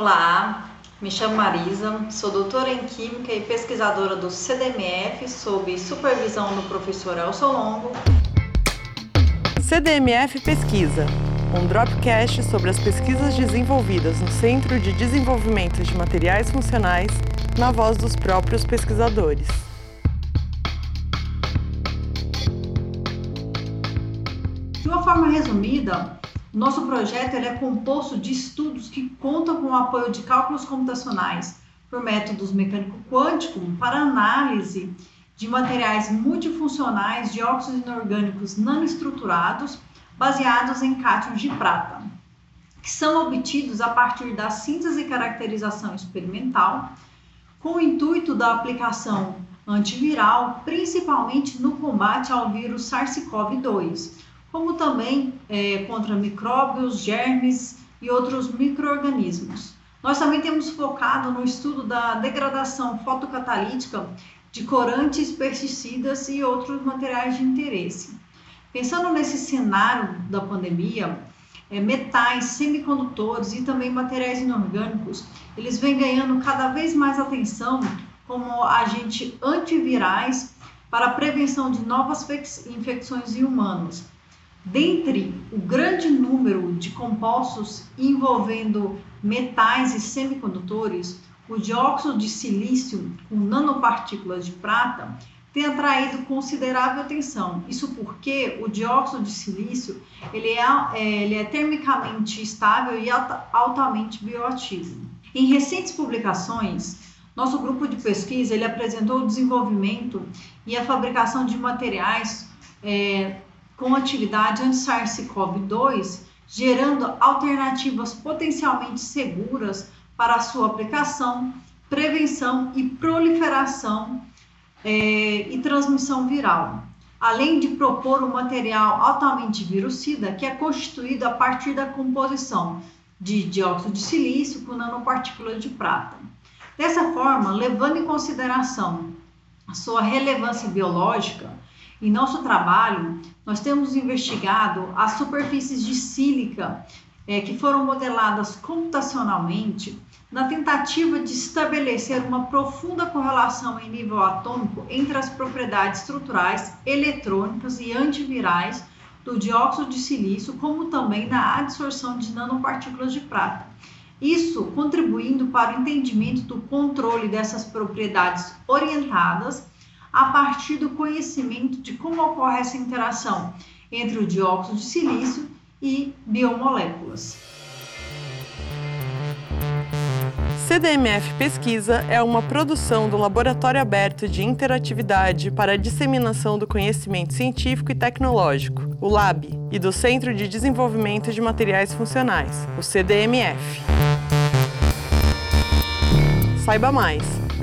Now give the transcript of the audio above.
Olá, me chamo Marisa, sou doutora em Química e pesquisadora do CDMF sob supervisão do professor Elson Longo. CDMF Pesquisa, um dropcast sobre as pesquisas desenvolvidas no Centro de Desenvolvimento de Materiais Funcionais, na voz dos próprios pesquisadores. De uma forma resumida, nosso projeto é composto de estudos que contam com o apoio de cálculos computacionais por métodos mecânico-quântico para análise de materiais multifuncionais de óxidos inorgânicos nanoestruturados baseados em cátions de prata, que são obtidos a partir da síntese e caracterização experimental, com o intuito da aplicação antiviral, principalmente no combate ao vírus SARS-CoV-2 como também é, contra micróbios, germes e outros microorganismos. Nós também temos focado no estudo da degradação fotocatalítica de corantes, pesticidas e outros materiais de interesse. Pensando nesse cenário da pandemia, é, metais, semicondutores e também materiais inorgânicos, eles vêm ganhando cada vez mais atenção como agentes antivirais para a prevenção de novas infecções em humanos. Dentre o grande número de compostos envolvendo metais e semicondutores, o dióxido de silício com nanopartículas de prata tem atraído considerável atenção. Isso porque o dióxido de silício ele é, é ele é termicamente estável e altamente bioativo. Em recentes publicações, nosso grupo de pesquisa ele apresentou o desenvolvimento e a fabricação de materiais é, com atividade anti-SARS-CoV-2, gerando alternativas potencialmente seguras para a sua aplicação, prevenção e proliferação é, e transmissão viral, além de propor um material altamente virucida que é constituído a partir da composição de dióxido de silício com nanopartículas de prata. Dessa forma, levando em consideração a sua relevância biológica, em nosso trabalho, nós temos investigado as superfícies de sílica é, que foram modeladas computacionalmente na tentativa de estabelecer uma profunda correlação em nível atômico entre as propriedades estruturais, eletrônicas e antivirais do dióxido de silício, como também na adsorção de nanopartículas de prata. Isso contribuindo para o entendimento do controle dessas propriedades orientadas a partir do conhecimento de como ocorre essa interação entre o dióxido de silício e biomoléculas. CDMF Pesquisa é uma produção do Laboratório Aberto de Interatividade para a Disseminação do Conhecimento Científico e Tecnológico, o LAB, e do Centro de Desenvolvimento de Materiais Funcionais, o CDMF. Saiba mais.